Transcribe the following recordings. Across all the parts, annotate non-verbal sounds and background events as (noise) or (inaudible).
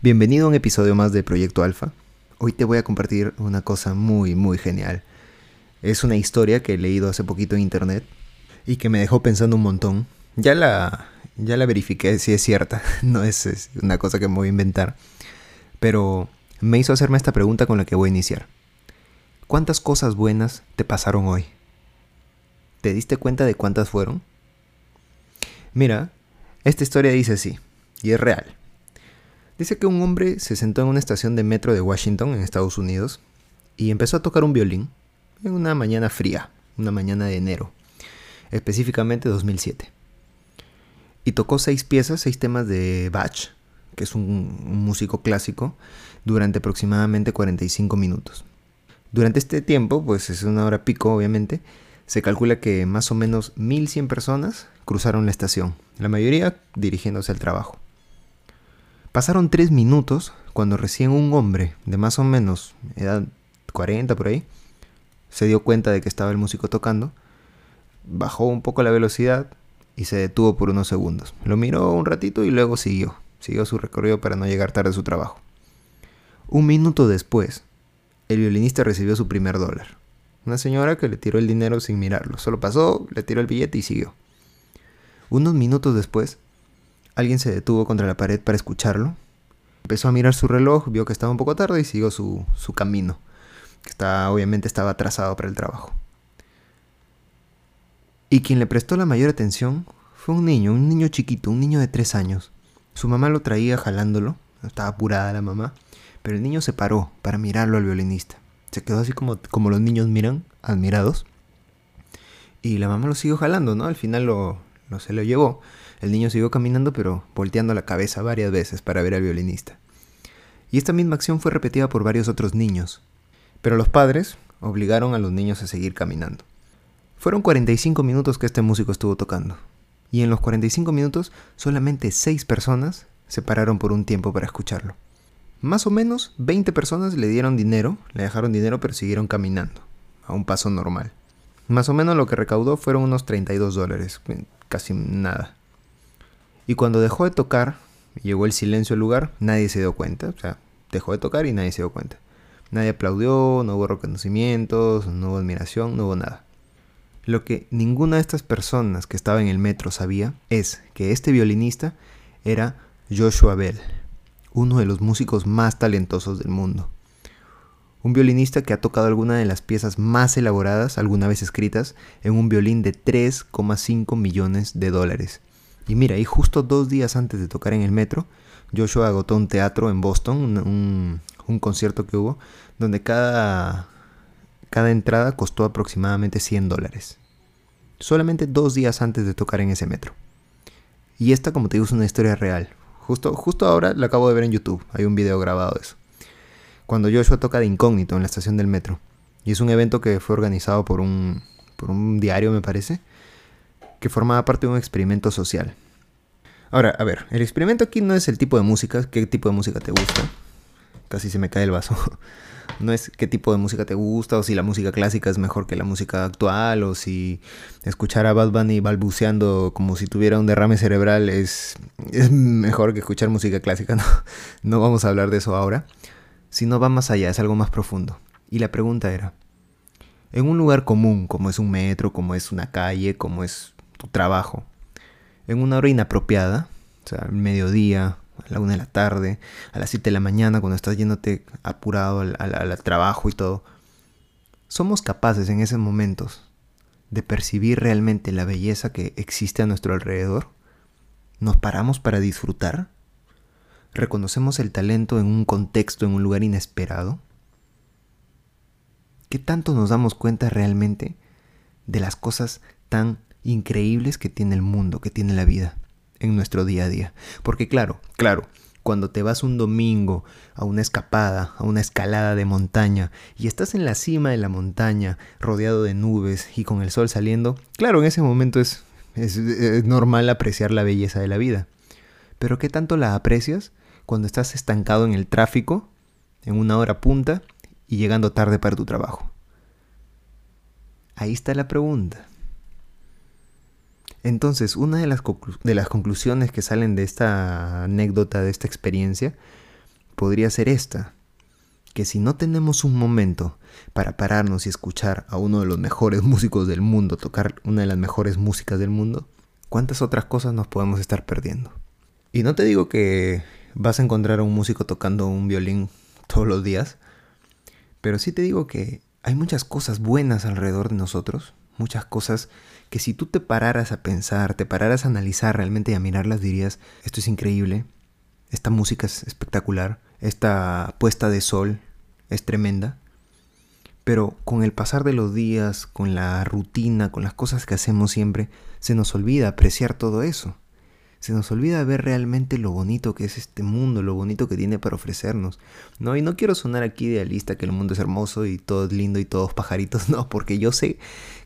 Bienvenido a un episodio más de Proyecto Alfa. Hoy te voy a compartir una cosa muy, muy genial. Es una historia que he leído hace poquito en internet y que me dejó pensando un montón. Ya la, ya la verifiqué si es cierta, (laughs) no es, una cosa que me voy a inventar. Pero me hizo hacerme esta pregunta con la que voy a iniciar. ¿Cuántas cosas buenas te pasaron hoy? ¿Te diste cuenta de cuántas fueron? Mira, esta historia dice así, y es real. Dice que un hombre se sentó en una estación de metro de Washington, en Estados Unidos, y empezó a tocar un violín en una mañana fría, una mañana de enero, específicamente 2007 y tocó seis piezas, seis temas de Bach, que es un, músico clásico, durante aproximadamente 45 minutos. Durante este tiempo, pues es una hora pico obviamente, se calcula que más o menos 1100 personas cruzaron la estación, la mayoría dirigiéndose al trabajo. Pasaron tres minutos cuando recién un hombre de más o menos edad 40 por ahí se dio cuenta de que estaba el músico tocando, bajó un poco la velocidad, y se detuvo por unos segundos. Lo miró un ratito y luego siguió. Siguió su recorrido para no llegar tarde a su trabajo. Un minuto después, el violinista recibió su primer dólar. Una señora que le tiró el dinero sin mirarlo. Solo pasó, le tiró el billete y siguió. Unos minutos después, alguien se detuvo contra la pared para escucharlo. Empezó a mirar su reloj, vio que estaba un poco tarde y siguió su, camino, que está, obviamente estaba atrasado para el trabajo. Y quien le prestó la mayor atención fue un niño, un niño chiquito, un niño de tres años. Su mamá lo traía jalándolo, estaba apurada la mamá, pero el niño se paró para mirarlo al violinista. Se quedó así como, como los niños miran, admirados. Y la mamá lo siguió jalando, ¿no? Al final lo, lo se lo llevó. El niño siguió caminando, pero volteando la cabeza varias veces para ver al violinista. Y esta misma acción fue repetida por varios otros niños. Pero los padres obligaron a los niños a seguir caminando. Fueron 45 minutos que este músico estuvo tocando. Y en los 45 minutos solamente 6 personas se pararon por un tiempo para escucharlo. Más o menos 20 personas le dieron dinero, le dejaron dinero pero siguieron caminando, a un paso normal. Más o menos lo que recaudó fueron unos 32 dólares, casi nada. Y cuando dejó de tocar, llegó el silencio al lugar, nadie se dio cuenta, o sea, dejó de tocar y nadie se dio cuenta. Nadie aplaudió, no hubo reconocimientos, no hubo admiración, no hubo nada. Lo que ninguna de estas personas que estaba en el metro sabía es que este violinista era Joshua Bell, uno de los músicos más talentosos del mundo. Un violinista que ha tocado alguna de las piezas más elaboradas alguna vez escritas en un violín de 3,5 millones de dólares. Y mira, y justo dos días antes de tocar en el metro, Joshua agotó un teatro en Boston, un, concierto que hubo, donde cada cada entrada costó aproximadamente 100 dólares. Solamente dos días antes de tocar en ese metro. Y esta, como te digo, es una historia real. Justo, justo ahora la acabo de ver en YouTube. Hay un video grabado de eso. Cuando Joshua toca de incógnito en la estación del metro. Y es un evento que fue organizado por un, por un diario, me parece. Que formaba parte de un experimento social. Ahora, a ver, el experimento aquí no es el tipo de música. ¿Qué tipo de música te gusta? Casi se me cae el vaso. (laughs) no es qué tipo de música te gusta o si la música clásica es mejor que la música actual o si escuchar a Bad Bunny balbuceando como si tuviera un derrame cerebral es, es mejor que escuchar música clásica. (laughs) No, no vamos a hablar de eso ahora, sino va más allá, es algo más profundo. Y la pregunta era, en un lugar común como es un metro, como es una calle, como es tu trabajo, en una hora inapropiada, o sea, al mediodía, a la una de la tarde, a las 7 de la mañana, cuando estás yéndote apurado al, al trabajo y todo. Somos capaces en esos momentos de percibir realmente la belleza que existe a nuestro alrededor. Nos paramos para disfrutar. Reconocemos el talento en un contexto, en un lugar inesperado. ¿Qué tanto nos damos cuenta realmente de las cosas tan increíbles que tiene el mundo, que tiene la vida en nuestro día a día? Porque claro, claro, cuando te vas un domingo a una escapada, a una escalada de montaña y estás en la cima de la montaña, rodeado de nubes y con el sol saliendo, claro, en ese momento es, es, normal apreciar la belleza de la vida. Pero ¿qué tanto la aprecias cuando estás estancado en el tráfico, en una hora punta y llegando tarde para tu trabajo? Ahí está la pregunta. Entonces, una de las, conclusiones que salen de esta anécdota, de esta experiencia, podría ser esta, que si no tenemos un momento para pararnos y escuchar a uno de los mejores (laughs) músicos del mundo, tocar una de las mejores músicas del mundo, ¿cuántas otras cosas nos podemos estar perdiendo? Y no te digo que vas a encontrar a un músico tocando un violín todos los días, pero sí te digo que hay muchas cosas buenas alrededor de nosotros, muchas cosas que si tú te pararas a pensar, te pararas a analizar realmente y a mirarlas, dirías, esto es increíble, esta música es espectacular, esta puesta de sol es tremenda. Pero con el pasar de los días, con la rutina, con las cosas que hacemos siempre, se nos olvida apreciar todo eso. Se nos olvida ver realmente lo bonito que es este mundo, lo bonito que tiene para ofrecernos. No, y no quiero sonar aquí idealista que el mundo es hermoso y todo es lindo y todos pajaritos, (laughs) no, porque yo sé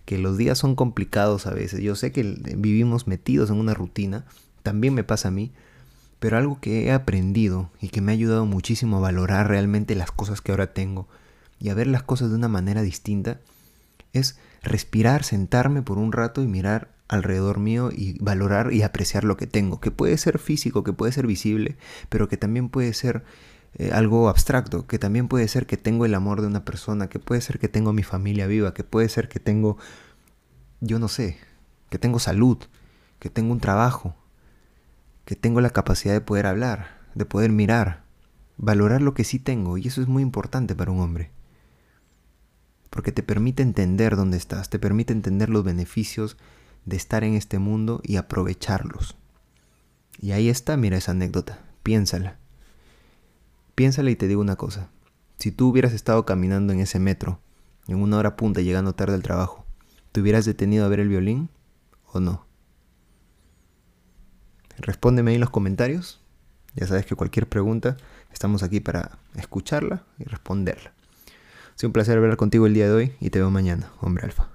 que los días son complicados a veces. Yo sé que vivimos metidos en una rutina, también me pasa a mí, pero algo que he aprendido y que me ha ayudado muchísimo a valorar realmente las cosas que ahora tengo y a ver las cosas de una manera distinta es respirar, sentarme por un rato y mirar alrededor mío y valorar y apreciar lo que tengo, que puede ser físico, que puede ser visible, pero que también puede ser eh, algo abstracto, que también puede ser que tengo el amor de una persona, que puede ser que tengo mi familia viva, que puede ser que tengo, yo no sé, que tengo salud, que tengo un trabajo, que tengo la capacidad de poder hablar, de poder mirar, valorar lo que sí tengo, y eso es muy importante para un hombre. Porque te permite entender dónde estás, te permite entender los beneficios de estar en este mundo y aprovecharlos. Y ahí está, mira esa anécdota, piénsala. Piénsale y te digo una cosa. Si tú hubieras estado caminando en ese metro, en una hora punta llegando tarde al trabajo, ¿te hubieras detenido a ver el violín o no? Respóndeme ahí en los comentarios. Ya sabes que cualquier pregunta estamos aquí para escucharla y responderla. Ha un placer hablar contigo el día de hoy y te veo mañana, hombre alfa.